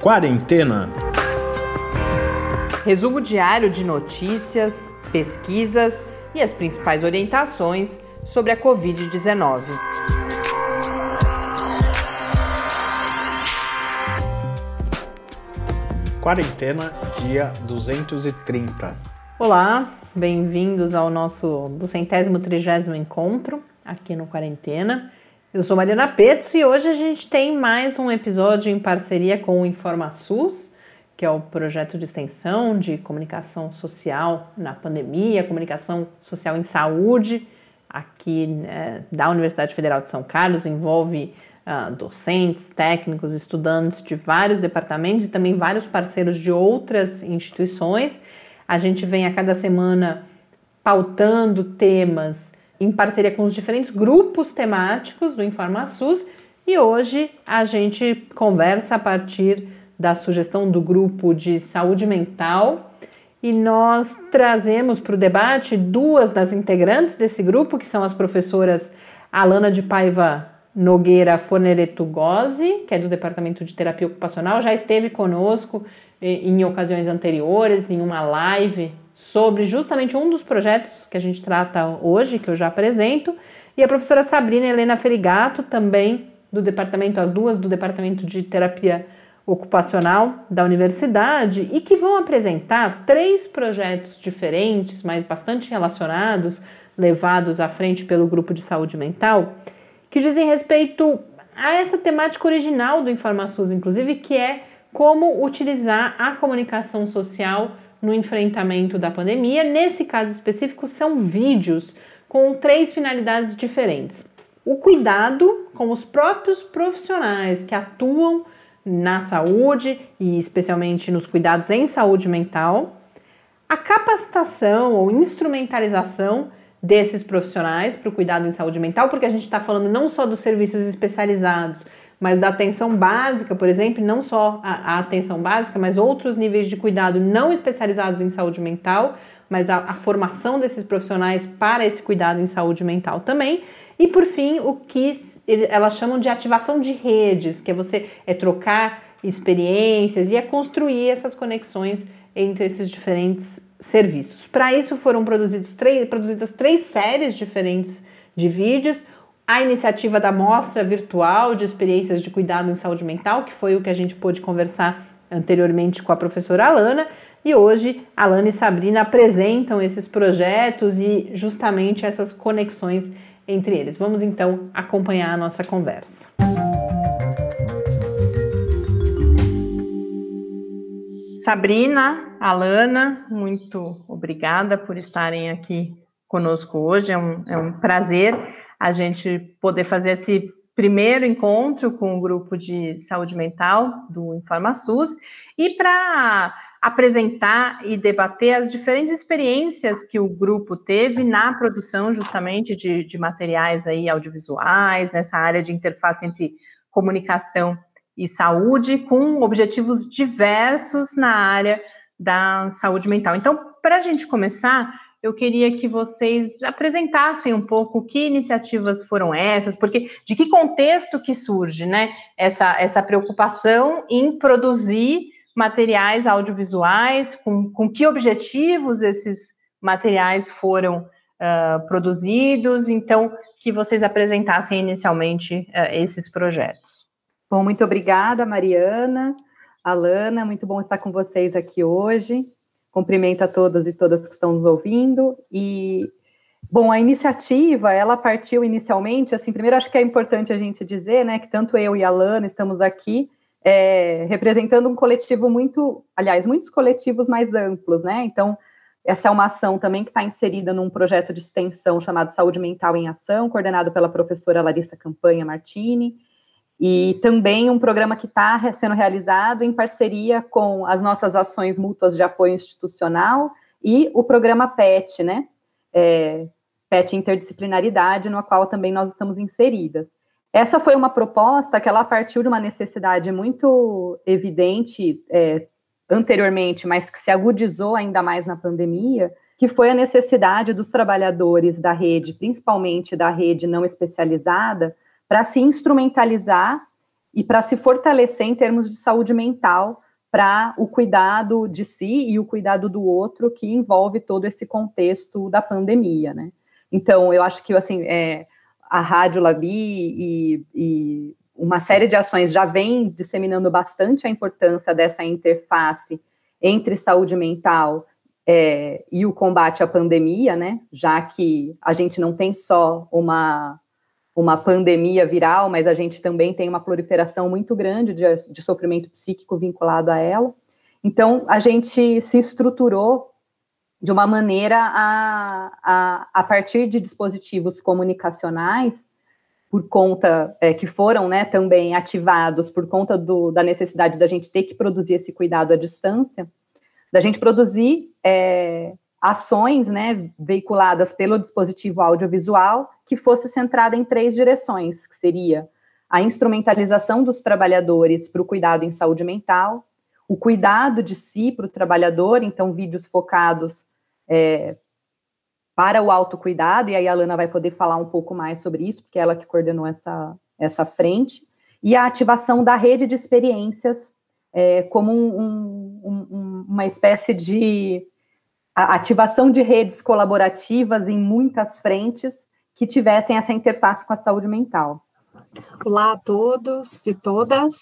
Quarentena. Resumo diário de notícias, pesquisas e as principais orientações sobre a Covid-19. Quarentena, dia 230. Olá, bem-vindos ao nosso do centésimo trigésimo encontro aqui no Quarentena. Eu sou Mariana Petz e hoje a gente tem mais um episódio em parceria com o InformaSUS, que é o projeto de extensão de comunicação social na pandemia, comunicação social em saúde, aqui né, da Universidade Federal de São Carlos, envolve uh, docentes, técnicos, estudantes de vários departamentos e também vários parceiros de outras instituições. A gente vem a cada semana pautando temas em parceria com os diferentes grupos temáticos do InformaSUS e hoje a gente conversa a partir da sugestão do grupo de saúde mental. E nós trazemos para o debate duas das integrantes desse grupo, que são as professoras Alana de Paiva Nogueira Fornereto Gozzi, que é do Departamento de Terapia Ocupacional, já esteve conosco eh, em ocasiões anteriores, em uma live sobre justamente um dos projetos que a gente trata hoje, que eu já apresento, e a professora Sabrina Helena Ferigato, também do departamento, as duas do Departamento de Terapia Ocupacional da universidade, e que vão apresentar três projetos diferentes, mas bastante relacionados, levados à frente pelo grupo de saúde mental, que dizem respeito a essa temática original do InformaSUS, inclusive, que é como utilizar a comunicação social no enfrentamento da pandemia. Nesse caso específico, são vídeos com três finalidades diferentes: o cuidado com os próprios profissionais que atuam na saúde e especialmente nos cuidados em saúde mental, a capacitação ou instrumentalização desses profissionais para o cuidado em saúde mental, porque a gente está falando não só dos serviços especializados, mas da atenção básica, por exemplo, não só a, a, atenção básica, mas outros níveis de cuidado não especializados em saúde mental, mas a, a, formação desses profissionais para esse cuidado em saúde mental também. E por fim, o que elas chamam de ativação de redes, que é você é trocar experiências e é construir essas conexões entre esses diferentes serviços. Para isso foram três, produzidas três séries diferentes de vídeos a iniciativa da mostra virtual de experiências de cuidado em saúde mental, que foi o que a gente pôde conversar anteriormente com a professora Alana, e hoje Alana e Sabrina apresentam esses projetos e justamente essas conexões entre eles. Vamos então acompanhar a nossa conversa. Sabrina, Alana, muito obrigada por estarem aqui conosco hoje, é um, é um prazer a gente poder fazer esse primeiro encontro com o grupo de saúde mental do InformaSUS e para apresentar e debater as diferentes experiências que o grupo teve na produção justamente de, de materiais aí audiovisuais, nessa área de interface entre comunicação e saúde, com objetivos diversos na área da saúde mental. Então, para a gente começar, eu queria que vocês apresentassem um pouco que iniciativas foram essas, porque de que contexto que surge, né, essa, essa preocupação em produzir materiais audiovisuais, com, com que objetivos esses materiais foram uh, produzidos, então, que vocês apresentassem inicialmente uh, esses projetos. Bom, muito obrigada, Mariana, Alana, muito bom estar com vocês aqui hoje. Cumprimento a todas e todas que estão nos ouvindo. E, bom, a iniciativa, ela partiu inicialmente, assim, primeiro acho que é importante a gente dizer, né, que tanto eu e a Lana estamos aqui é, representando um coletivo muito, aliás, muitos coletivos mais amplos, né? Então, essa é uma ação também que está inserida num projeto de extensão chamado Saúde Mental em Ação, coordenado pela professora Larissa Campanha Martini, e também um programa que está sendo realizado em parceria com as nossas ações mútuas de apoio institucional e o programa PET, né? É, PET Interdisciplinaridade, no qual também nós estamos inseridas. Essa foi uma proposta que ela partiu de uma necessidade muito evidente é, anteriormente, mas que se agudizou ainda mais na pandemia, que foi a necessidade dos trabalhadores da rede, principalmente da rede não especializada, para se instrumentalizar e para se fortalecer em termos de saúde mental para o cuidado de si e o cuidado do outro que envolve todo esse contexto da pandemia, né? Então, eu acho que assim, é, a Rádio Labi e, e uma série de ações já vem disseminando bastante a importância dessa interface entre saúde mental é, e o combate à pandemia, né? Já que a gente não tem só uma uma pandemia viral, mas a gente também tem uma proliferação muito grande de, de sofrimento psíquico vinculado a ela. Então, a gente se estruturou de uma maneira a, a, a partir de dispositivos comunicacionais, por conta é, que foram né, também ativados por conta do, da necessidade da gente ter que produzir esse cuidado à distância, da gente produzir é, ações né, veiculadas pelo dispositivo audiovisual que fosse centrada em três direções, que seria a instrumentalização dos trabalhadores para o cuidado em saúde mental, o cuidado de si para o trabalhador, então vídeos focados é, para o autocuidado, e aí a Lana vai poder falar um pouco mais sobre isso, porque é ela que coordenou essa, essa frente, e a ativação da rede de experiências é, como um, um, um, uma espécie de a ativação de redes colaborativas em muitas frentes que tivessem essa interface com a saúde mental. Olá a todos e todas.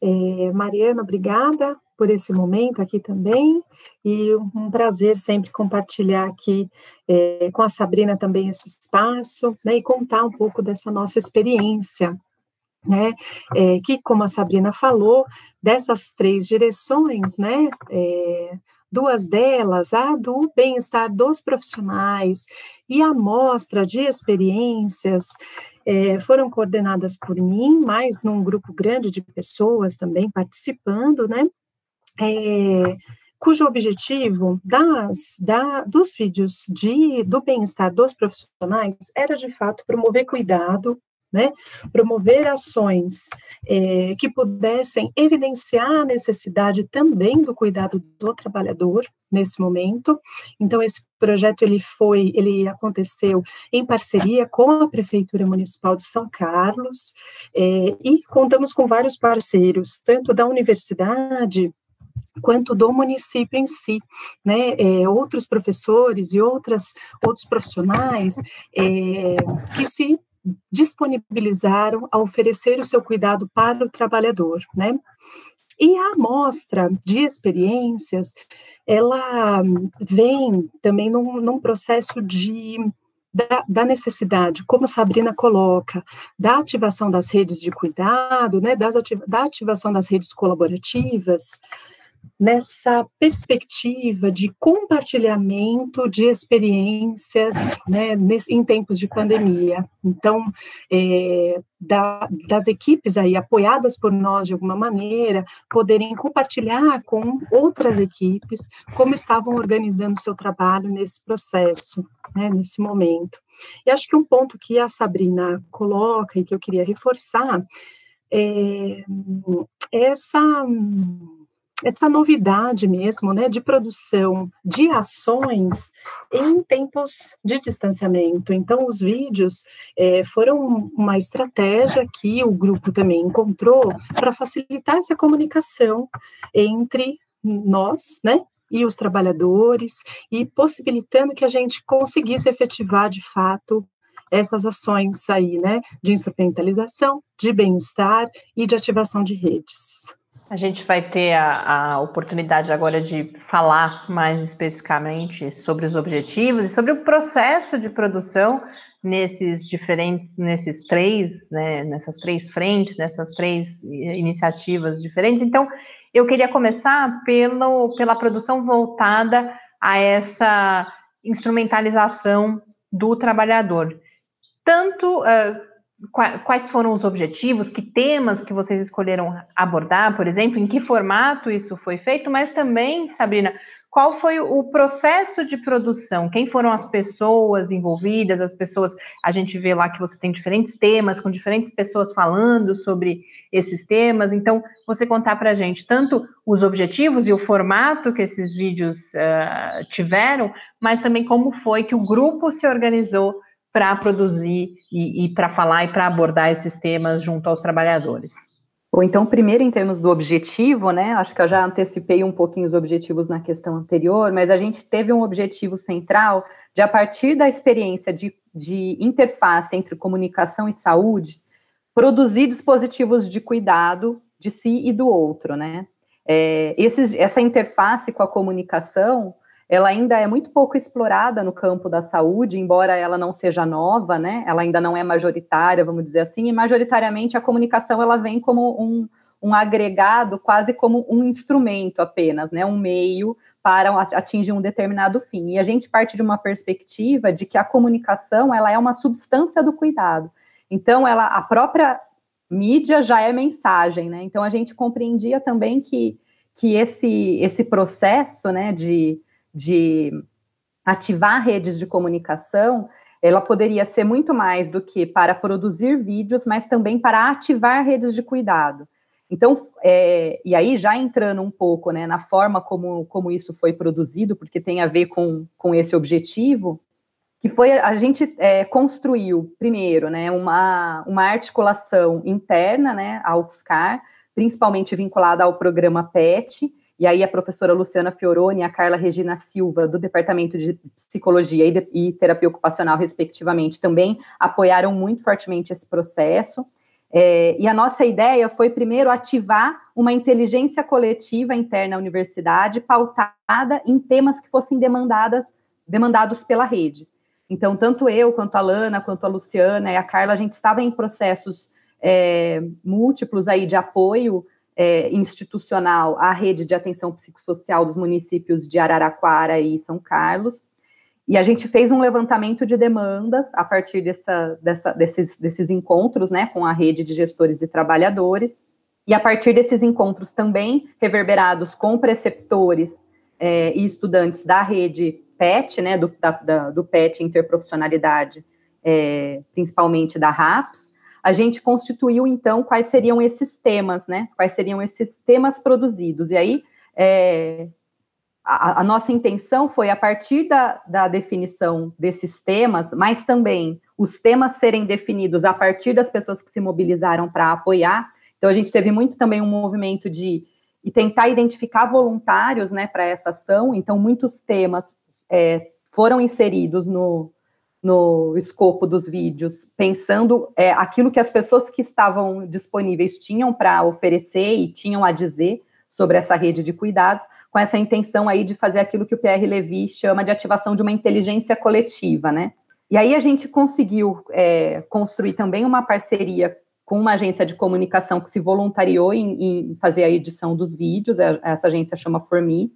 É, Mariana, obrigada por esse momento aqui também, e um prazer sempre compartilhar aqui é, com a Sabrina também esse espaço, né, e contar um pouco dessa nossa experiência, né, é, que, como a Sabrina falou, dessas três direções, né, é, duas delas, a do bem-estar dos profissionais e a mostra de experiências, é, foram coordenadas por mim, mais num grupo grande de pessoas também participando, né? É, cujo objetivo das, da, dos vídeos de, do bem-estar dos profissionais era, de fato, promover cuidado né? Promover ações é, que pudessem evidenciar a necessidade também do cuidado do trabalhador nesse momento. Então esse projeto ele foi, ele aconteceu em parceria com a prefeitura municipal de São Carlos é, e contamos com vários parceiros, tanto da universidade quanto do município em si, né, é, outros professores e outras, outros profissionais é, que se disponibilizaram a oferecer o seu cuidado para o trabalhador, né? E a amostra de experiências, ela vem também num, num processo de da, da, necessidade, como Sabrina coloca, da ativação das redes de cuidado, né, das da ativação das redes colaborativas, nessa perspectiva de compartilhamento de experiências né, nesse, em tempos de pandemia. Então, é, da, das equipes aí apoiadas por nós de alguma maneira, poderem compartilhar com outras equipes como estavam organizando o seu trabalho nesse processo, né, nesse momento. E acho que um ponto que a Sabrina coloca e que eu queria reforçar é essa essa novidade mesmo, né, de produção de ações em tempos de distanciamento. Então, os vídeos é, foram uma estratégia que o grupo também encontrou para facilitar essa comunicação entre nós, né, e os trabalhadores, e possibilitando que a gente conseguisse efetivar de fato essas ações aí, né, de instrumentalização, de bem-estar e de ativação de redes. A gente vai ter a, a, oportunidade agora de falar mais especificamente sobre os objetivos e sobre o processo de produção nesses diferentes, nesses três, né, nessas três frentes, nessas três iniciativas diferentes. Então, eu queria começar pelo, pela produção voltada a essa instrumentalização do trabalhador. Tanto uh, quais foram os objetivos, que temas que vocês escolheram abordar, por exemplo, em que formato isso foi feito, mas também, Sabrina, qual foi o processo de produção? Quem foram as pessoas envolvidas? As pessoas, a gente vê lá que você tem diferentes temas, com diferentes pessoas falando sobre esses temas. Então, você contar para a gente tanto os objetivos e o formato que esses vídeos uh, tiveram, mas também como foi que o grupo se organizou para produzir e, e para falar e para abordar esses temas junto aos trabalhadores? Ou então, primeiro, em termos do objetivo, né? Acho que eu já antecipei um pouquinho os objetivos na questão anterior, mas a gente teve um objetivo central de, a partir da experiência de, de interface entre comunicação e saúde, produzir dispositivos de cuidado de si e do outro, né? É, esses, essa interface com a comunicação ela ainda é muito pouco explorada no campo da saúde, embora ela não seja nova, né? Ela ainda não é majoritária, vamos dizer assim, e majoritariamente a comunicação ela vem como um, um agregado, quase como um instrumento apenas, né? Um meio para atingir um determinado fim. E a gente parte de uma perspectiva de que a comunicação ela é uma substância do cuidado. Então, ela, a própria mídia já é mensagem, né? Então a gente compreendia também que, que esse, esse processo, né, de de ativar redes de comunicação, ela poderia ser muito mais do que para produzir vídeos, mas também para ativar redes de cuidado. Então, é, e aí já entrando um pouco né, na forma como, como isso foi produzido, porque tem a ver com, com esse objetivo, que foi a gente é, construiu, primeiro, né, uma, uma articulação interna né, ao UFSCar, principalmente vinculada ao programa PET, e aí a professora Luciana Fioroni e a Carla Regina Silva, do Departamento de Psicologia e, de, e Terapia Ocupacional, respectivamente, também apoiaram muito fortemente esse processo. É, e a nossa ideia foi, primeiro, ativar uma inteligência coletiva interna à universidade, pautada em temas que fossem demandadas, demandados pela rede. Então, tanto eu, quanto a Lana, quanto a Luciana e a Carla, a gente estava em processos é, múltiplos aí de apoio é, institucional à rede de atenção psicossocial dos municípios de Araraquara e São Carlos. E a gente fez um levantamento de demandas a partir dessa, dessa, desses, desses encontros né, com a rede de gestores e trabalhadores. E a partir desses encontros também reverberados com preceptores é, e estudantes da rede PET, né, do, da, da, do PET Interprofissionalidade, é, principalmente da RAPS, a gente constituiu, então, quais seriam esses temas, né? Quais seriam esses temas produzidos. E aí, é, a, a, nossa intenção foi, a partir da, da definição desses temas, mas também os temas serem definidos a partir das pessoas que se mobilizaram para apoiar. Então, a gente teve muito também um movimento de e tentar identificar voluntários né, para essa ação. Então, muitos temas é, foram inseridos no, no escopo dos vídeos, pensando é, aquilo que as pessoas que estavam disponíveis tinham para oferecer e tinham a dizer sobre essa rede de cuidados, com essa intenção aí de fazer aquilo que o Pierre Levy chama de ativação de uma inteligência coletiva, né? E aí a gente conseguiu é, construir também uma parceria com uma agência de comunicação que se voluntariou em, em fazer a edição dos vídeos, essa agência chama Formi,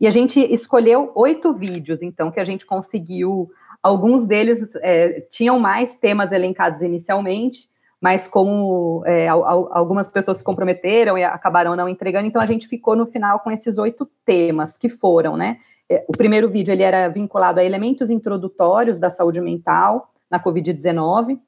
e a gente escolheu oito vídeos, então, que a gente conseguiu Alguns deles é, tinham mais temas elencados inicialmente, mas como é, algumas pessoas se comprometeram e acabaram não entregando, então a gente ficou no final com esses oito temas que foram, né? É, o primeiro vídeo ele era vinculado a elementos introdutórios da saúde mental na Covid-19.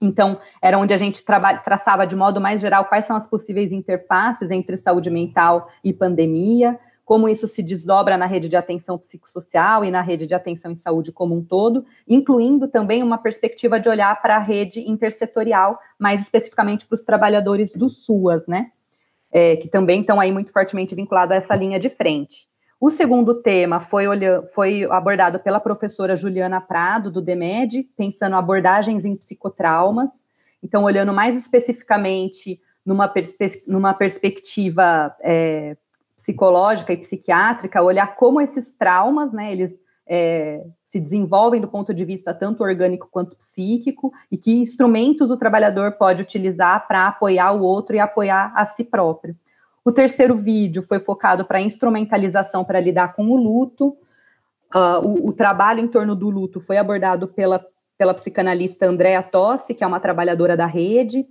Então, era onde a gente traçava de modo mais geral quais são as possíveis interfaces entre saúde mental e pandemia como isso se desdobra na rede de atenção psicossocial e na rede de atenção em saúde como um todo, incluindo também uma perspectiva de olhar para a rede intersetorial, mais especificamente para os trabalhadores do SUAS, né? É, que também estão aí muito fortemente vinculados a essa linha de frente. O segundo tema foi, foi abordado pela professora Juliana Prado, do DEMED, pensando abordagens em psicotraumas, então olhando mais especificamente numa, perspe numa perspectiva é, psicológica e psiquiátrica, olhar como esses traumas, né, eles é, se desenvolvem do ponto de vista tanto orgânico quanto psíquico, e que instrumentos o trabalhador pode utilizar para apoiar o outro e apoiar a si próprio. O terceiro vídeo foi focado para instrumentalização para lidar com o luto. Uh, o, o, trabalho em torno do luto foi abordado pela, pela psicanalista Andréa Tossi, que é uma trabalhadora da rede.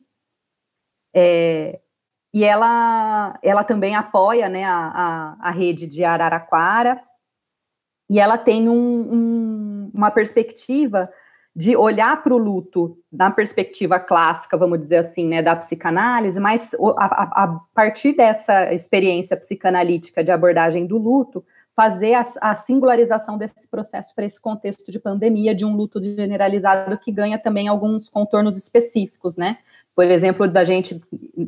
É, e ela, ela também apoia né, a, a, a rede de Araraquara, e ela tem um, um, uma perspectiva de olhar para o luto na perspectiva clássica, vamos dizer assim, né, da psicanálise, mas a, a, partir dessa experiência psicanalítica de abordagem do luto, fazer a, a singularização desse processo para esse contexto de pandemia, de um luto generalizado que ganha também alguns contornos específicos, né? Por exemplo, da gente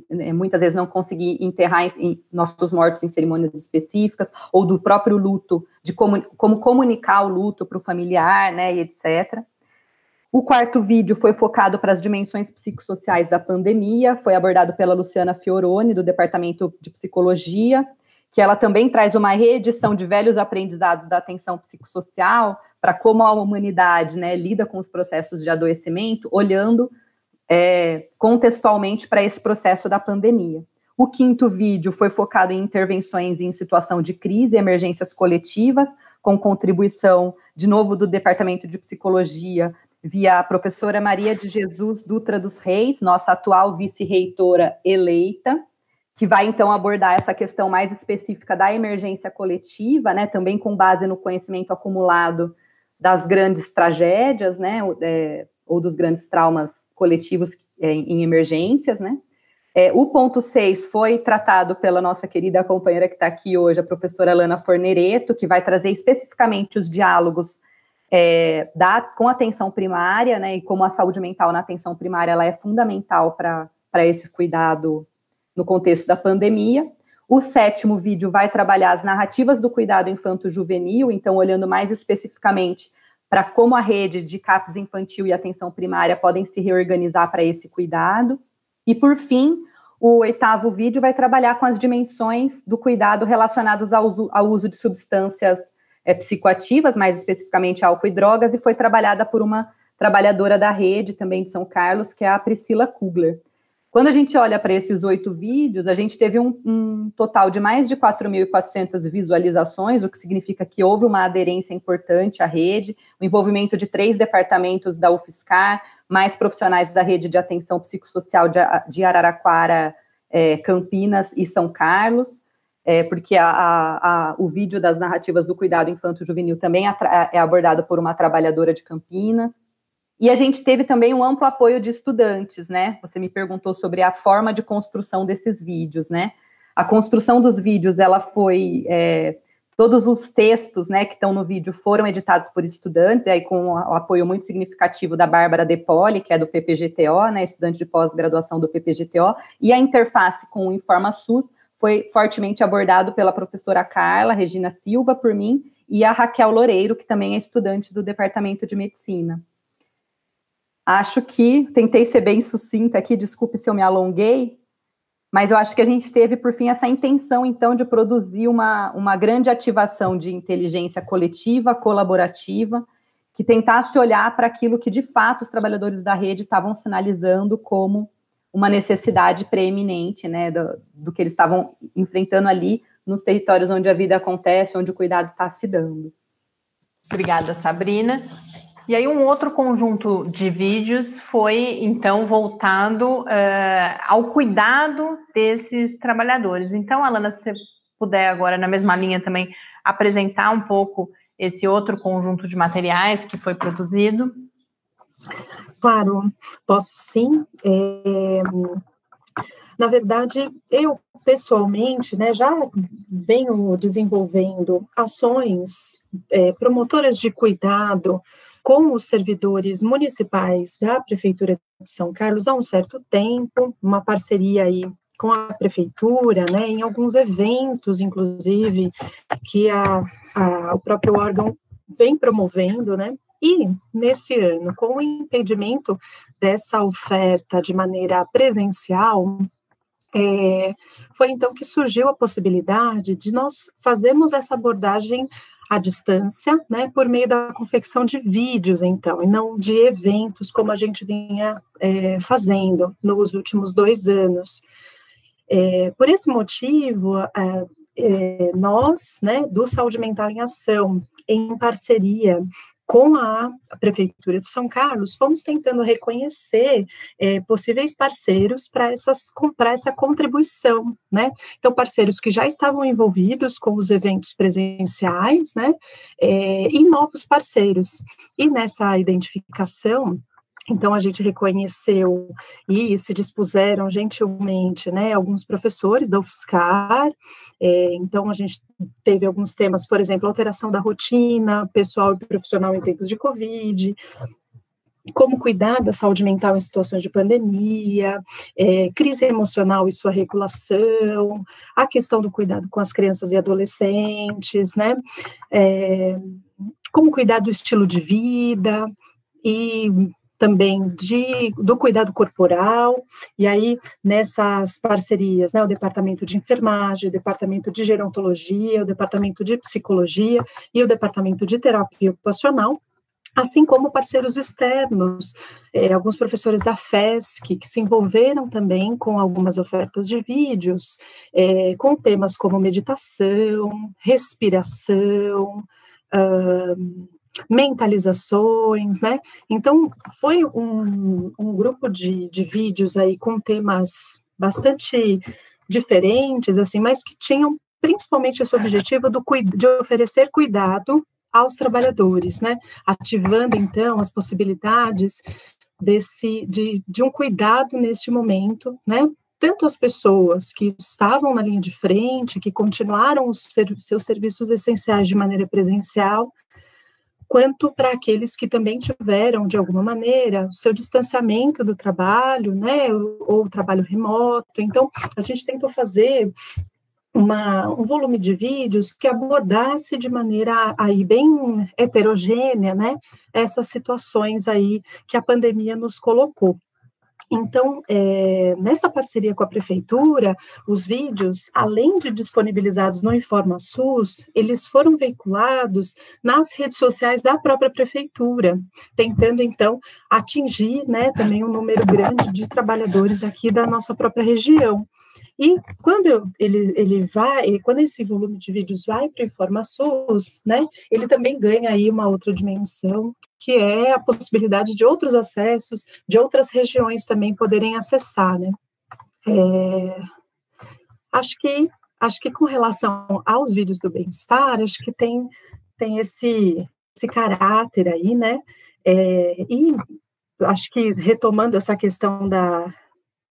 né, muitas vezes não conseguir enterrar em, nossos mortos em cerimônias específicas, ou do próprio luto, de como, como comunicar o luto para o familiar, né, e etc. O quarto vídeo foi focado para as dimensões psicossociais da pandemia, foi abordado pela Luciana Fioroni, do Departamento de Psicologia, que ela também traz uma reedição de velhos aprendizados da atenção psicossocial para como a humanidade né, lida com os processos de adoecimento, olhando é, contextualmente para esse processo da pandemia. O quinto vídeo foi focado em intervenções em situação de crise e emergências coletivas, com contribuição, de novo, do Departamento de Psicologia, via a professora Maria de Jesus Dutra dos Reis, nossa atual vice-reitora eleita, que vai então abordar essa questão mais específica da emergência coletiva, né, também com base no conhecimento acumulado das grandes tragédias, né, é, ou dos grandes traumas coletivos é, em emergências, né? É, o ponto 6 foi tratado pela nossa querida companheira que está aqui hoje, a professora Lana Fornereto, que vai trazer especificamente os diálogos é, da, com atenção primária, né, e como a saúde mental na atenção primária ela é fundamental para esse cuidado no contexto da pandemia. O sétimo vídeo vai trabalhar as narrativas do cuidado infanto-juvenil, então olhando mais especificamente para como a rede de CAPS infantil e atenção primária podem se reorganizar para esse cuidado. E, por fim, o oitavo vídeo vai trabalhar com as dimensões do cuidado relacionadas ao uso, de substâncias é, psicoativas, mais especificamente álcool e drogas, e foi trabalhada por uma trabalhadora da rede também de São Carlos, que é a Priscila Kugler. Quando a gente olha para esses oito vídeos, a gente teve um, um total de mais de 4.400 visualizações, o que significa que houve uma aderência importante à rede, o envolvimento de três departamentos da UFSCar, mais profissionais da rede de atenção psicossocial de, de Araraquara, é, Campinas e São Carlos, é, porque a, a, a, o vídeo das narrativas do cuidado infanto-juvenil também é abordado por uma trabalhadora de Campinas. E a gente teve também um amplo apoio de estudantes, né? Você me perguntou sobre a forma de construção desses vídeos, né? A construção dos vídeos, ela foi é, todos os textos, né, que estão no vídeo foram editados por estudantes, aí com o apoio muito significativo da Bárbara De Poli, que é do PPGTO, né, estudante de pós-graduação do PPGTO, e a interface com o Informa SUS foi fortemente abordado pela professora Carla Regina Silva, por mim, e a Raquel Loureiro, que também é estudante do Departamento de Medicina. Acho que tentei ser bem sucinta aqui, desculpe se eu me alonguei, mas eu acho que a gente teve, por fim, essa intenção, então, de produzir uma, uma grande ativação de inteligência coletiva, colaborativa, que tentasse olhar para aquilo que, de fato, os trabalhadores da rede estavam sinalizando como uma necessidade preeminente, né, do, do que eles estavam enfrentando ali nos territórios onde a vida acontece, onde o cuidado está se dando. Obrigada, Sabrina. E aí um outro conjunto de vídeos foi então voltado uh, ao cuidado desses trabalhadores. Então, Alana, se você puder agora na mesma linha também apresentar um pouco esse outro conjunto de materiais que foi produzido. Claro, posso sim. É, na verdade, eu pessoalmente, né, já venho desenvolvendo ações é, promotoras de cuidado com os servidores municipais da Prefeitura de São Carlos há um certo tempo, uma parceria aí com a prefeitura, né, em alguns eventos, inclusive, que a, a, o próprio órgão vem promovendo, né, e nesse ano, com o impedimento dessa oferta de maneira presencial, é, foi então que surgiu a possibilidade de nós fazermos essa abordagem à distância, né, por meio da confecção de vídeos, então, e não de eventos como a gente vinha é, fazendo nos últimos dois anos. É, por esse motivo, é, nós, né, do Saúde Mental em Ação, em parceria com a Prefeitura de São Carlos, fomos tentando reconhecer é, possíveis parceiros para essa contribuição, né? Então, parceiros que já estavam envolvidos com os eventos presenciais, né? É, e novos parceiros. E nessa identificação, Então, a gente reconheceu e se dispuseram gentilmente, né, alguns professores da UFSCar. É, então, a gente teve alguns temas, por exemplo, alteração da rotina pessoal e profissional em tempos de Covid, como cuidar da saúde mental em situações de pandemia, é, crise emocional e sua regulação, a questão do cuidado com as crianças e adolescentes, né? É, como cuidar do estilo de vida e também de, do cuidado corporal, e aí nessas parcerias, né, o departamento de enfermagem, o departamento de gerontologia, o departamento de psicologia e o departamento de terapia ocupacional, assim como parceiros externos, é, alguns professores da FESC, que se envolveram também com algumas ofertas de vídeos, é, com temas como meditação, respiração, uh, mentalizações, né? Então, foi um, um grupo de, de vídeos aí com temas bastante diferentes, assim, mas que tinham principalmente esse objetivo do, de oferecer cuidado aos trabalhadores, né? Ativando, então, as possibilidades desse, de, de um cuidado neste momento, né? Tanto as pessoas que estavam na linha de frente, que continuaram os seus serviços essenciais de maneira presencial, quanto para aqueles que também tiveram, de alguma maneira, o seu distanciamento do trabalho, né, ou, o trabalho remoto. Então, a gente tentou fazer uma, um volume de vídeos que abordasse de maneira aí bem heterogênea, né, essas situações aí que a pandemia nos colocou. Então, é, nessa parceria com a prefeitura, os vídeos, além de disponibilizados no Informa SUS, eles foram veiculados nas redes sociais da própria prefeitura, tentando então atingir, né, também um número grande de trabalhadores aqui da nossa própria região. E quando ele, ele vai, quando esse volume de vídeos vai para o Informa SUS, né, ele também ganha aí uma outra dimensão, que é a possibilidade de outros acessos, de outras regiões também poderem acessar, né. É, acho que acho que com relação aos vídeos do bem-estar, acho que tem tem esse esse caráter aí, né, é, e acho que retomando essa questão da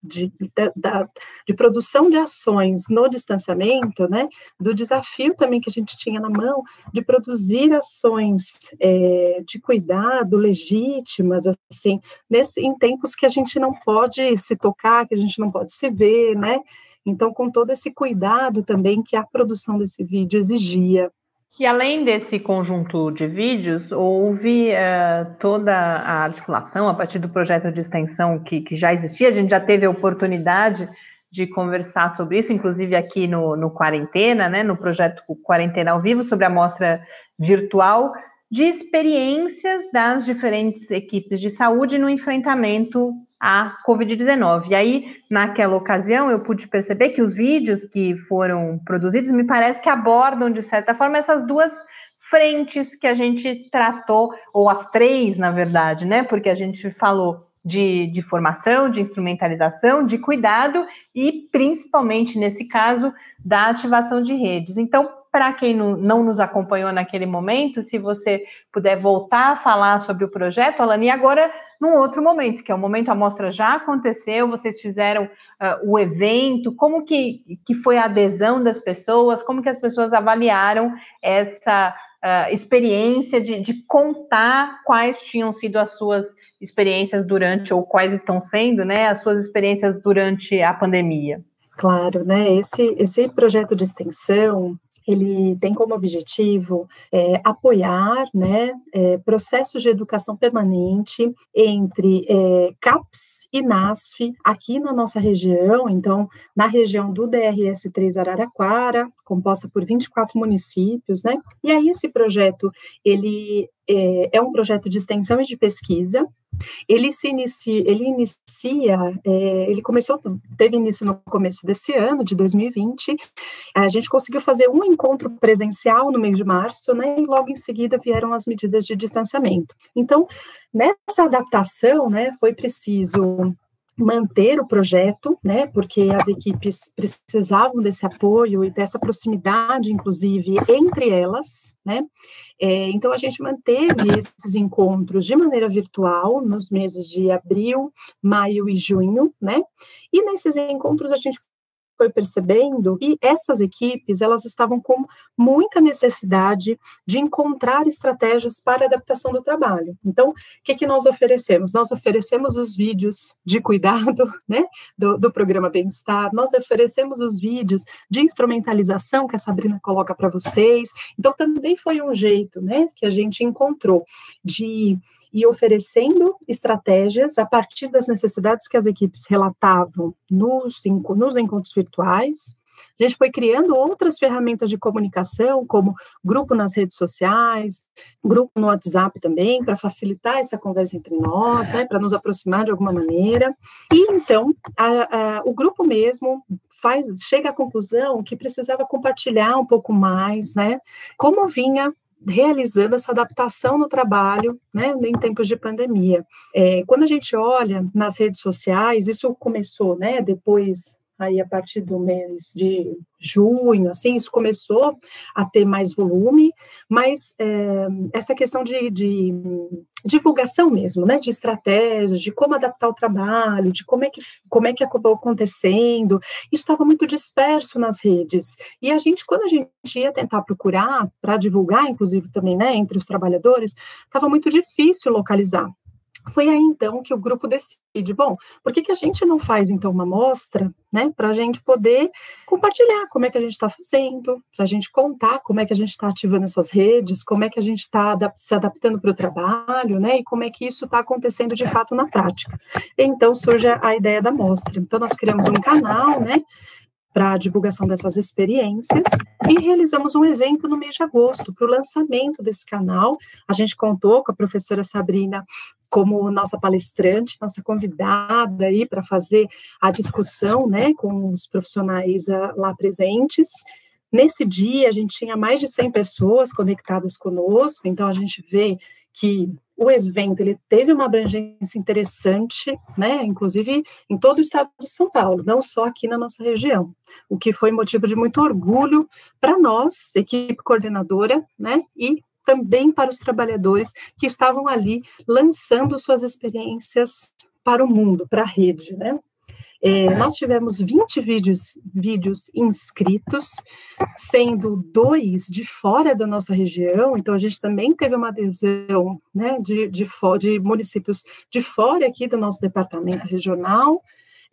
de, da, de produção de ações no distanciamento, né, do desafio também que a gente tinha na mão de produzir ações é, de cuidado legítimas, assim, nesse, em tempos que a gente não pode se tocar, que a gente não pode se ver, né, então com todo esse cuidado também que a produção desse vídeo exigia. E além desse conjunto de vídeos, houve uh, toda a articulação a partir do projeto de extensão que, que, já existia, a gente já teve a oportunidade de conversar sobre isso, inclusive aqui no, no Quarentena, né, no projeto Quarentena ao Vivo, sobre a mostra virtual de experiências das diferentes equipes de saúde no enfrentamento à Covid-19. E aí, naquela ocasião, eu pude perceber que os vídeos que foram produzidos me parece que abordam, de certa forma, essas duas frentes que a gente tratou, ou as três, na verdade, né? Porque a gente falou de, de formação, de instrumentalização, de cuidado e, principalmente nesse caso, da ativação de redes. Então, para quem não, não, nos acompanhou naquele momento, se você puder voltar a falar sobre o projeto, Alani, agora num outro momento, que é o momento a mostra já aconteceu, vocês fizeram uh, o evento, como que, que foi a adesão das pessoas, como que as pessoas avaliaram essa uh, experiência de, de contar quais tinham sido as suas experiências durante, ou quais estão sendo, né, as suas experiências durante a pandemia. Claro, né? Esse, esse projeto de extensão, ele tem como objetivo é, apoiar né, é, processos de educação permanente entre é, CAPS e NASF aqui na nossa região, então, na região do DRS 3 Araraquara, composta por 24 municípios, né? E aí esse projeto, ele é, é um projeto de extensão e de pesquisa, ele se inicia, ele inicia, é, ele começou, teve início no começo desse ano, de 2020. A gente conseguiu fazer um encontro presencial no mês de março, né? E logo em seguida vieram as medidas de distanciamento. Então, nessa adaptação, né, foi preciso manter o projeto, né, porque as equipes precisavam desse apoio e dessa proximidade, inclusive, entre elas, né, é, então a gente manteve esses encontros de maneira virtual nos meses de abril, maio e junho, né, e nesses encontros a gente foi percebendo que essas equipes elas estavam com muita necessidade de encontrar estratégias para adaptação do trabalho. Então, o que, que nós oferecemos? Nós oferecemos os vídeos de cuidado, né, do, do programa Bem-Estar, nós oferecemos os vídeos de instrumentalização que a Sabrina coloca para vocês. Então, também foi um jeito, né, que a gente encontrou de e oferecendo estratégias a partir das necessidades que as equipes relatavam nos, nos encontros virtuais. A gente foi criando outras ferramentas de comunicação, como grupo nas redes sociais, grupo no WhatsApp também, para facilitar essa conversa entre nós, né, para nos aproximar de alguma maneira. E então, a, a, o grupo mesmo faz, chega à conclusão que precisava compartilhar um pouco mais, né, como vinha realizando essa adaptação no trabalho, né, em tempos de pandemia. É, quando a gente olha nas redes sociais, isso começou, né, depois aí a partir do mês de junho, assim, isso começou a ter mais volume, mas é, essa questão de, de, divulgação mesmo, né, de estratégias, de como adaptar o trabalho, de como é que, como é que acabou acontecendo, isso estava muito disperso nas redes, e a gente, quando a gente ia tentar procurar, para divulgar, inclusive também, né, entre os trabalhadores, estava muito difícil localizar, foi aí então que o grupo decide, bom, por que, que a gente não faz então uma mostra, né, para a gente poder compartilhar como é que a gente está fazendo, para a gente contar como é que a gente está ativando essas redes, como é que a gente está se adaptando para o trabalho, né, e como é que isso está acontecendo de fato na prática. Então surge a ideia da mostra. Então nós criamos um canal, né, para a divulgação dessas experiências e realizamos um evento no mês de agosto para o lançamento desse canal. A gente contou com a professora Sabrina como nossa palestrante, nossa convidada aí para fazer a discussão, né, com os profissionais uh, lá presentes. Nesse dia, a gente tinha mais de 100 pessoas conectadas conosco, então a gente vê que o evento ele teve uma abrangência interessante, né, inclusive em todo o estado de São Paulo, não só aqui na nossa região, o que foi motivo de muito orgulho para nós, equipe coordenadora, né, e também para os trabalhadores que estavam ali lançando suas experiências para o mundo, para a rede, né? É, nós tivemos 20 vídeos, vídeos inscritos, sendo dois de fora da nossa região, então a gente também teve uma adesão né, de, de, de municípios de fora aqui do nosso departamento regional,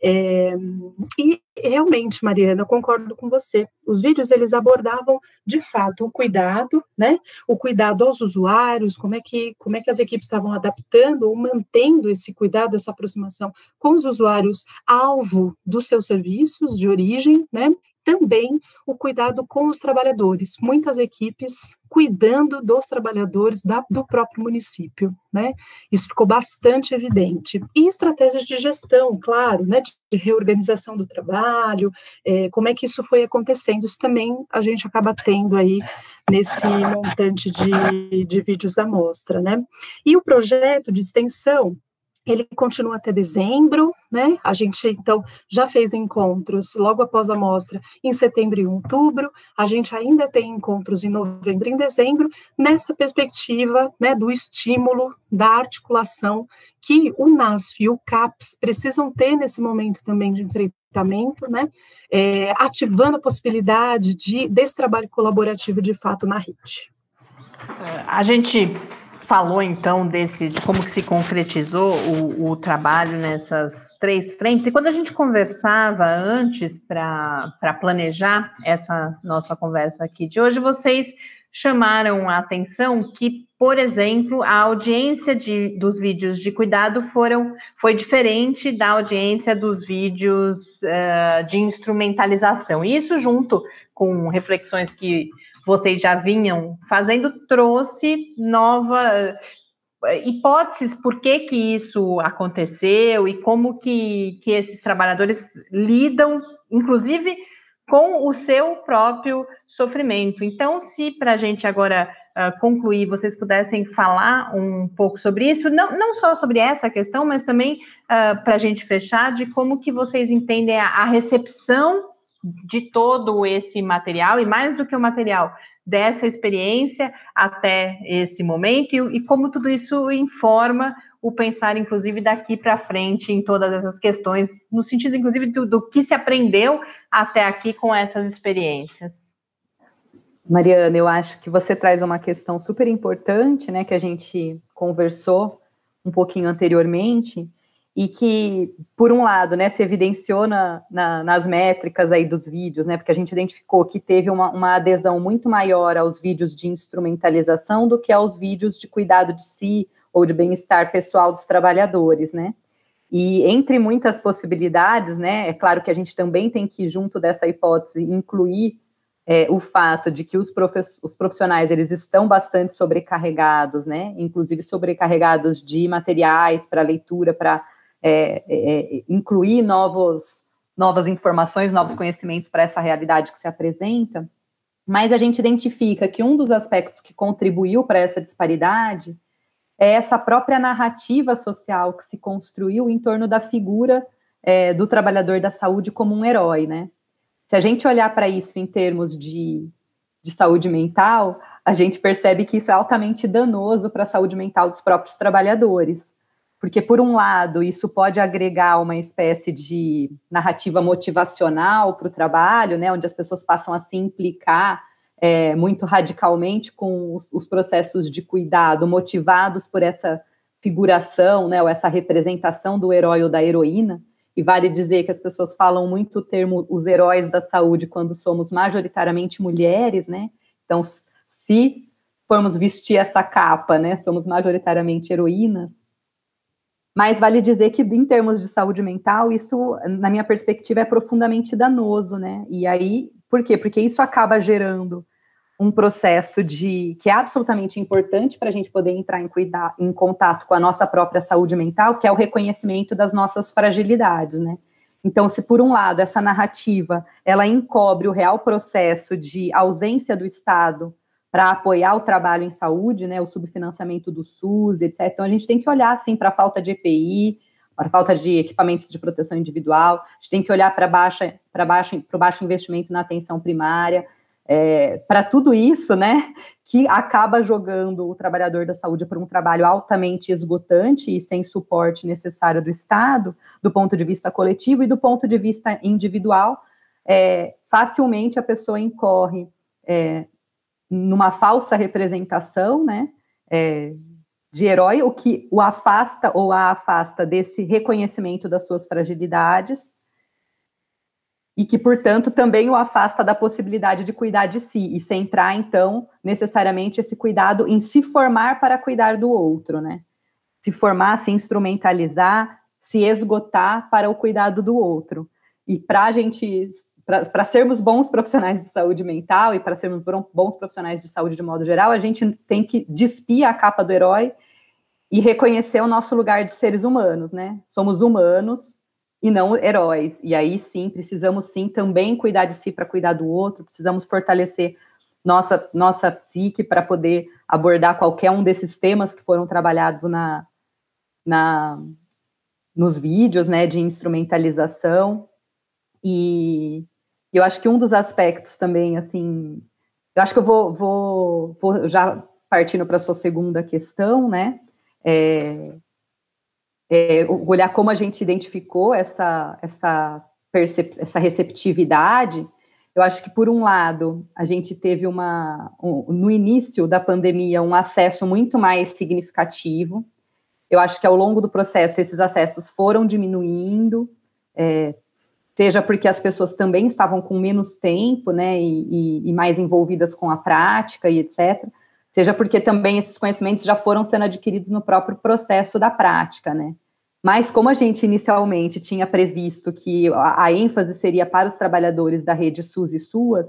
é, e realmente, Mariana, eu concordo com você. Os vídeos eles abordavam de fato o cuidado, né? O cuidado aos usuários, como é que como é que as equipes estavam adaptando ou mantendo esse cuidado, essa aproximação com os usuários alvo dos seus serviços de origem, né? Também o cuidado com os trabalhadores, muitas equipes cuidando dos trabalhadores da, do próprio município, né? Isso ficou bastante evidente. E estratégias de gestão, claro, né? De reorganização do trabalho, é, como é que isso foi acontecendo, isso também a gente acaba tendo aí nesse montante de, de vídeos da mostra, né? E o projeto de extensão, ele continua até dezembro, né? A gente então já fez encontros logo após a mostra em setembro e outubro. A gente ainda tem encontros em novembro e em dezembro nessa perspectiva, né, do estímulo da articulação que o NASF e o CAPS precisam ter nesse momento também de enfrentamento, né? É, ativando a possibilidade de desse trabalho colaborativo de fato na rede. A gente falou então desse de como que se concretizou o, o trabalho nessas três frentes. E quando a gente conversava antes para planejar essa nossa conversa aqui de hoje, vocês chamaram a atenção que, por exemplo, a audiência de, dos vídeos de cuidado foram, foi diferente da audiência dos vídeos uh, de instrumentalização. Isso junto com reflexões que vocês já vinham fazendo, trouxe nova eh, hipóteses por que, que isso aconteceu e como que, que esses trabalhadores lidam, inclusive, com o seu próprio sofrimento. Então, se para a gente agora uh, concluir, vocês pudessem falar um pouco sobre isso, não, não só sobre essa questão, mas também uh, para a gente fechar, de como que vocês entendem a, a recepção de todo esse material, e mais do que o material, dessa experiência até esse momento, e, e como tudo isso informa o pensar, inclusive, daqui para frente em todas essas questões, no sentido, inclusive, do, do que se aprendeu até aqui com essas experiências. Mariana, eu acho que você traz uma questão super importante, né, que a gente conversou um pouquinho anteriormente, e que, por um lado, né, se evidenciou na, na, nas métricas aí dos vídeos, né, porque a gente identificou que teve uma, uma adesão muito maior aos vídeos de instrumentalização do que aos vídeos de cuidado de si ou de bem-estar pessoal dos trabalhadores, né, e entre muitas possibilidades, né, é claro que a gente também tem que, junto dessa hipótese, incluir é, o fato de que os, os profissionais eles estão bastante sobrecarregados, né? Inclusive sobrecarregados de materiais para leitura, para é, é, é, incluir novos, novas informações, novos conhecimentos para essa realidade que se apresenta. Mas a gente identifica que um dos aspectos que contribuiu para essa disparidade é essa própria narrativa social que se construiu em torno da figura é, do trabalhador da saúde como um herói, né? Se a gente olhar para isso em termos de, de saúde mental, a gente percebe que isso é altamente danoso para a saúde mental dos próprios trabalhadores. Porque, por um lado, isso pode agregar uma espécie de narrativa motivacional para o trabalho, né, onde as pessoas passam a se implicar é, muito radicalmente com os, os, processos de cuidado, motivados por essa figuração, né, ou essa representação do herói ou da heroína. E vale dizer que as pessoas falam muito o termo os heróis da saúde quando somos majoritariamente mulheres, né? Então, se formos vestir essa capa, né, somos majoritariamente heroínas. Mas vale dizer que, em termos de saúde mental, isso, na minha perspectiva, é profundamente danoso, né? E aí, por quê? Porque isso acaba gerando um processo de que é absolutamente importante para a gente poder entrar em, cuidar, em contato com a nossa própria saúde mental, que é o reconhecimento das nossas fragilidades, né? Então, se por um lado essa narrativa ela encobre o real processo de ausência do Estado para apoiar o trabalho em saúde, né, o subfinanciamento do SUS, etc. Então, a gente tem que olhar assim para a falta de EPI, para a falta de equipamentos de proteção individual, a gente tem que olhar para baixa, para baixo, para o baixo investimento na atenção primária, é, para tudo isso, né, que acaba jogando o trabalhador da saúde para um trabalho altamente esgotante e sem suporte necessário do Estado, do ponto de vista coletivo e do ponto de vista individual, é, facilmente a pessoa incorre é, numa falsa representação, né, é, de herói, o que o afasta ou a afasta desse reconhecimento das suas fragilidades e que, portanto, também o afasta da possibilidade de cuidar de si e centrar, então, necessariamente esse cuidado em se formar para cuidar do outro, né? Se formar, se instrumentalizar, se esgotar para o cuidado do outro. E para a gente, para sermos bons profissionais de saúde mental e para sermos bons profissionais de saúde de modo geral, a gente tem que despir a capa do herói e reconhecer o nosso lugar de seres humanos, né? Somos humanos, e não heróis. E aí sim, precisamos sim também cuidar de si para cuidar do outro, precisamos fortalecer nossa, nossa psique para poder abordar qualquer um desses temas que foram trabalhados na, na, nos vídeos né, de instrumentalização. E eu acho que um dos aspectos também, assim, eu acho que eu vou, vou, vou já partindo para a sua segunda questão, né? É, é, olhar como a gente identificou essa, essa, essa receptividade, eu acho que, por um lado, a gente teve uma, um, no início da pandemia, um acesso muito mais significativo. Eu acho que ao longo do processo esses acessos foram diminuindo, é, seja porque as pessoas também estavam com menos tempo, né, e, e, mais envolvidas com a prática e etc., seja porque também esses conhecimentos já foram sendo adquiridos no próprio processo da prática, né. Mas como a gente inicialmente tinha previsto que a, a ênfase seria para os trabalhadores da rede SUS e SUAS,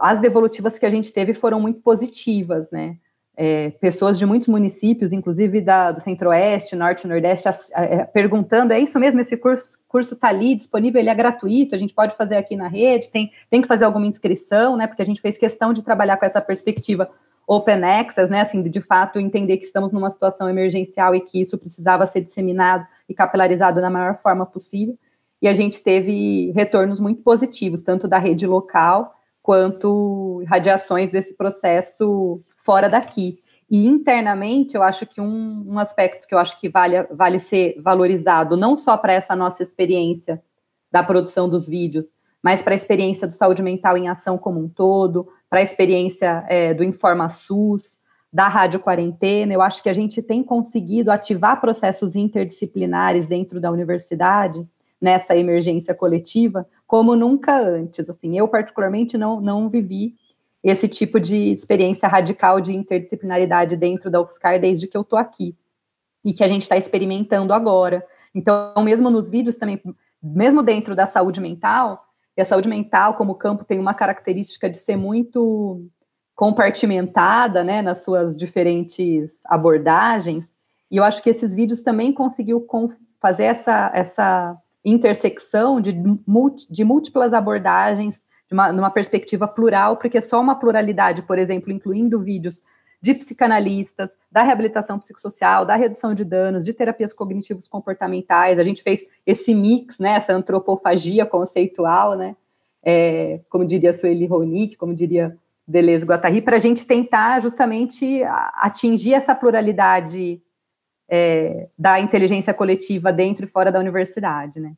as devolutivas que a gente teve foram muito positivas, né? É, pessoas de muitos municípios, inclusive da, do Centro-Oeste, Norte e Nordeste, a, a, é, perguntando: é isso mesmo? Esse curso está ali disponível? Ele é gratuito? A gente pode fazer aqui na rede? Tem, tem que fazer alguma inscrição, né? Porque a gente fez questão de trabalhar com essa perspectiva open access, né, assim, de fato entender que estamos numa situação emergencial e que isso precisava ser disseminado e capilarizado da maior forma possível. E a gente teve retornos muito positivos, tanto da rede local quanto radiações desse processo fora daqui. E internamente, eu acho que um, um aspecto que eu acho que vale, vale ser valorizado, não só para essa nossa experiência da produção dos vídeos, mas para a experiência do saúde mental em ação como um todo, para a experiência é, do Informa SUS, da Rádio Quarentena, eu acho que a gente tem conseguido ativar processos interdisciplinares dentro da universidade nessa emergência coletiva como nunca antes. Assim, eu particularmente não, não vivi esse tipo de experiência radical de interdisciplinaridade dentro da UFSCar desde que eu estou aqui e que a gente está experimentando agora. Então, mesmo nos vídeos também, mesmo dentro da saúde mental, e a saúde mental como campo tem uma característica de ser muito compartimentada, né, nas suas diferentes abordagens, e eu acho que esses vídeos também conseguiu fazer essa, essa intersecção de, de múltiplas abordagens, de uma, numa perspectiva plural, porque só uma pluralidade, por exemplo, incluindo vídeos de psicanalistas, da reabilitação psicossocial, da redução de danos, de terapias cognitivos comportamentais, a gente fez esse mix, né, essa antropofagia conceitual, né, é, como diria Sueli Ronick, como diria Deleuze Guattari, para a gente tentar justamente atingir essa pluralidade é, da inteligência coletiva dentro e fora da universidade, né.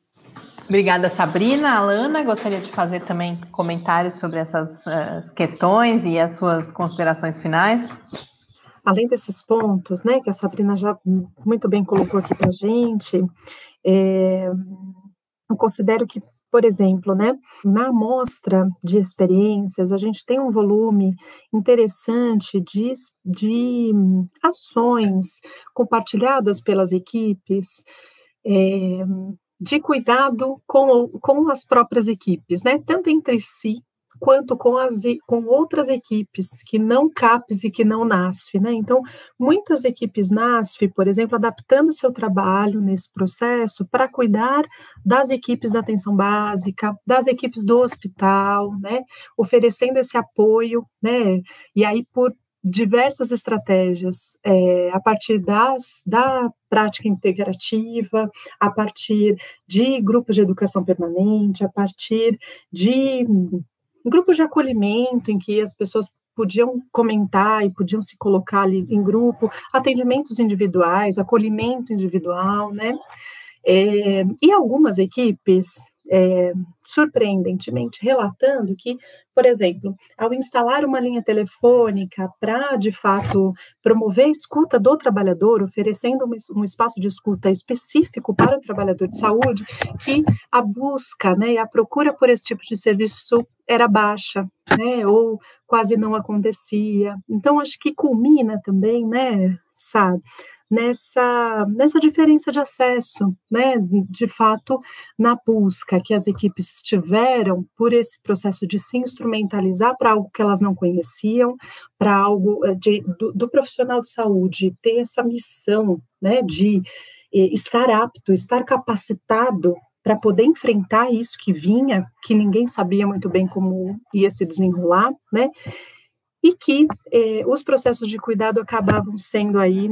Obrigada, Sabrina. Alana, gostaria de fazer também comentários sobre essas uh, questões e as suas considerações finais. Além desses pontos, né, que a Sabrina já muito bem colocou aqui para a gente, é, eu considero que, por exemplo, né, na amostra de experiências, a gente tem um volume interessante de, de ações compartilhadas pelas equipes, é, de cuidado com, com as próprias equipes, né? Tanto entre si quanto com, as, com outras equipes que não CAPES e que não NASF, né? Então, muitas equipes NASF, por exemplo, adaptando seu trabalho nesse processo para cuidar das equipes da atenção básica, das equipes do hospital, né? Oferecendo esse apoio, né? E aí, por diversas estratégias é, a partir das, da prática integrativa, a partir de grupos de educação permanente, a partir de grupos de acolhimento em que as pessoas podiam comentar e podiam se colocar ali em grupo, atendimentos individuais, acolhimento individual, né? É, e algumas equipes é, surpreendentemente relatando que, por exemplo, ao instalar uma linha telefônica para, de fato, promover a escuta do trabalhador, oferecendo um, espaço de escuta específico para o trabalhador de saúde, que a busca né, e a procura por esse tipo de serviço era baixa, né, ou quase não acontecia. Então, acho que culmina também, né, sabe, nessa, nessa diferença de acesso, né, de fato, na busca que as equipes tiveram por esse processo de se instrumentalizar para algo que elas não conheciam, para algo eh, de, do, do, profissional de saúde ter essa missão, né, de eh, estar apto, estar capacitado para poder enfrentar isso que vinha, que ninguém sabia muito bem como ia se desenrolar, né? E que eh, os processos de cuidado acabavam sendo aí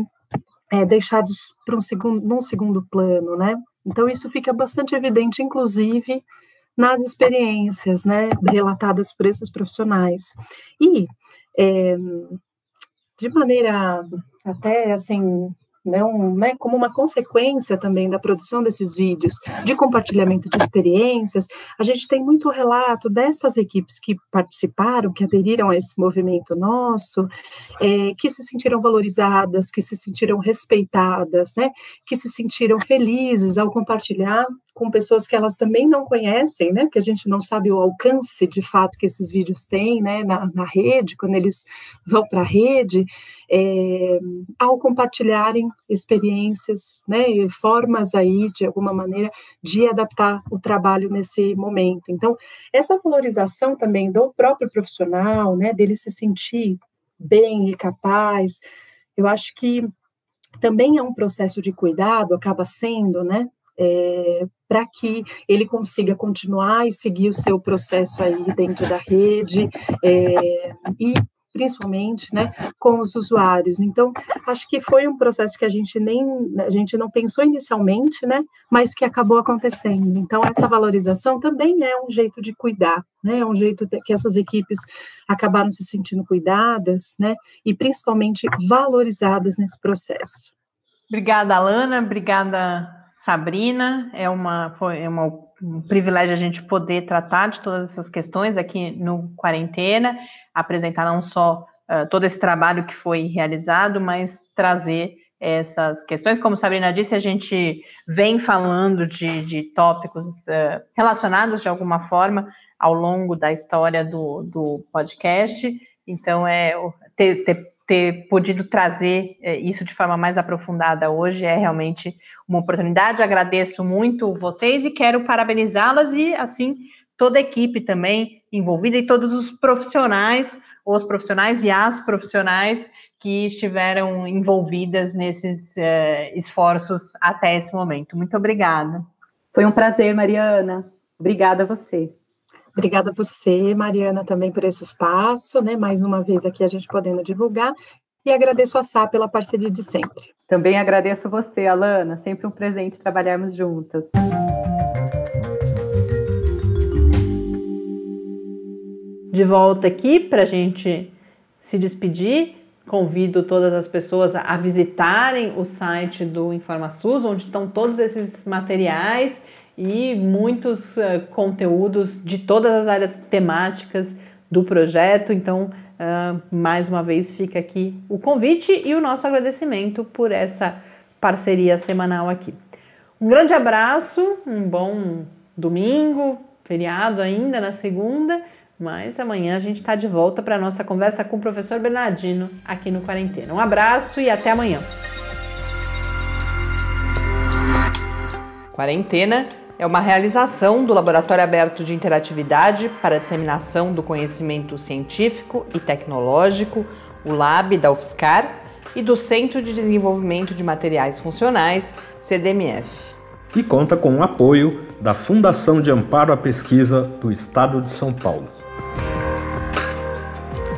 é, deixados para um segundo, num segundo plano, né? Então isso fica bastante evidente, inclusive nas experiências, né, relatadas por esses profissionais. E é, de maneira até assim não, né, como uma consequência também da produção desses vídeos, de compartilhamento de experiências, a gente tem muito relato dessas equipes que participaram, que aderiram a esse movimento nosso, é, que se sentiram valorizadas, que se sentiram respeitadas, né, que se sentiram felizes ao compartilhar com pessoas que elas também não conhecem, né? Porque a gente não sabe o alcance de fato que esses vídeos têm, né? Na, na rede, quando eles vão para a rede, é, ao compartilharem experiências, né? E formas aí de alguma maneira de adaptar o trabalho nesse momento. Então, essa valorização também do próprio profissional, né? Dele se sentir bem e capaz, eu acho que também é um processo de cuidado, acaba sendo, né? é, para que ele consiga continuar e seguir o seu processo aí dentro da rede é, e principalmente, né, com os usuários. Então, acho que foi um processo que a gente nem a gente não pensou inicialmente, né, mas que acabou acontecendo. Então, essa valorização também é um jeito de cuidar, né, é um jeito que essas equipes acabaram se sentindo cuidadas, né, e principalmente valorizadas nesse processo. Obrigada, Alana. Obrigada, Sabrina. É, uma, foi, é uma, um privilégio a gente poder tratar de todas essas questões aqui no Quarentena, apresentar não só uh, todo esse trabalho que foi realizado, mas trazer essas questões. Como Sabrina disse, a gente vem falando de, de tópicos uh, relacionados de alguma forma ao longo da história do, do podcast. Então, é ter, ter ter podido trazer é, isso de forma mais aprofundada hoje é realmente uma oportunidade. Agradeço muito vocês e quero parabenizá-las e, assim, toda a equipe também envolvida e todos os profissionais, os profissionais e as profissionais que estiveram envolvidas nesses uh, esforços até esse momento. Muito obrigada. Foi um prazer, Mariana. Obrigada a você. Obrigada a você, Mariana, também por esse espaço, né? Mais uma vez aqui a gente podendo divulgar. E agradeço a Sá pela parceria de sempre. Também agradeço você, Alana. Sempre um presente trabalharmos juntas. De volta aqui para a gente se despedir. Convido todas as pessoas a visitarem o site do InformaSUS, onde estão todos esses materiais e muitos uh, conteúdos de todas as áreas temáticas do projeto. Então, uh, mais uma vez, fica aqui o convite e o nosso agradecimento por essa parceria semanal aqui. Um grande abraço, um bom domingo, feriado ainda na segunda, mas amanhã a gente está de volta para a nossa conversa com o professor Bernardino aqui no Quarentena. Um abraço e até amanhã. Quarentena é uma realização do Laboratório Aberto de Interatividade para a Disseminação do Conhecimento Científico e Tecnológico, o LAB da UFSCar, e do Centro de Desenvolvimento de Materiais Funcionais, CDMF. E conta com o apoio da Fundação de Amparo à Pesquisa do Estado de São Paulo.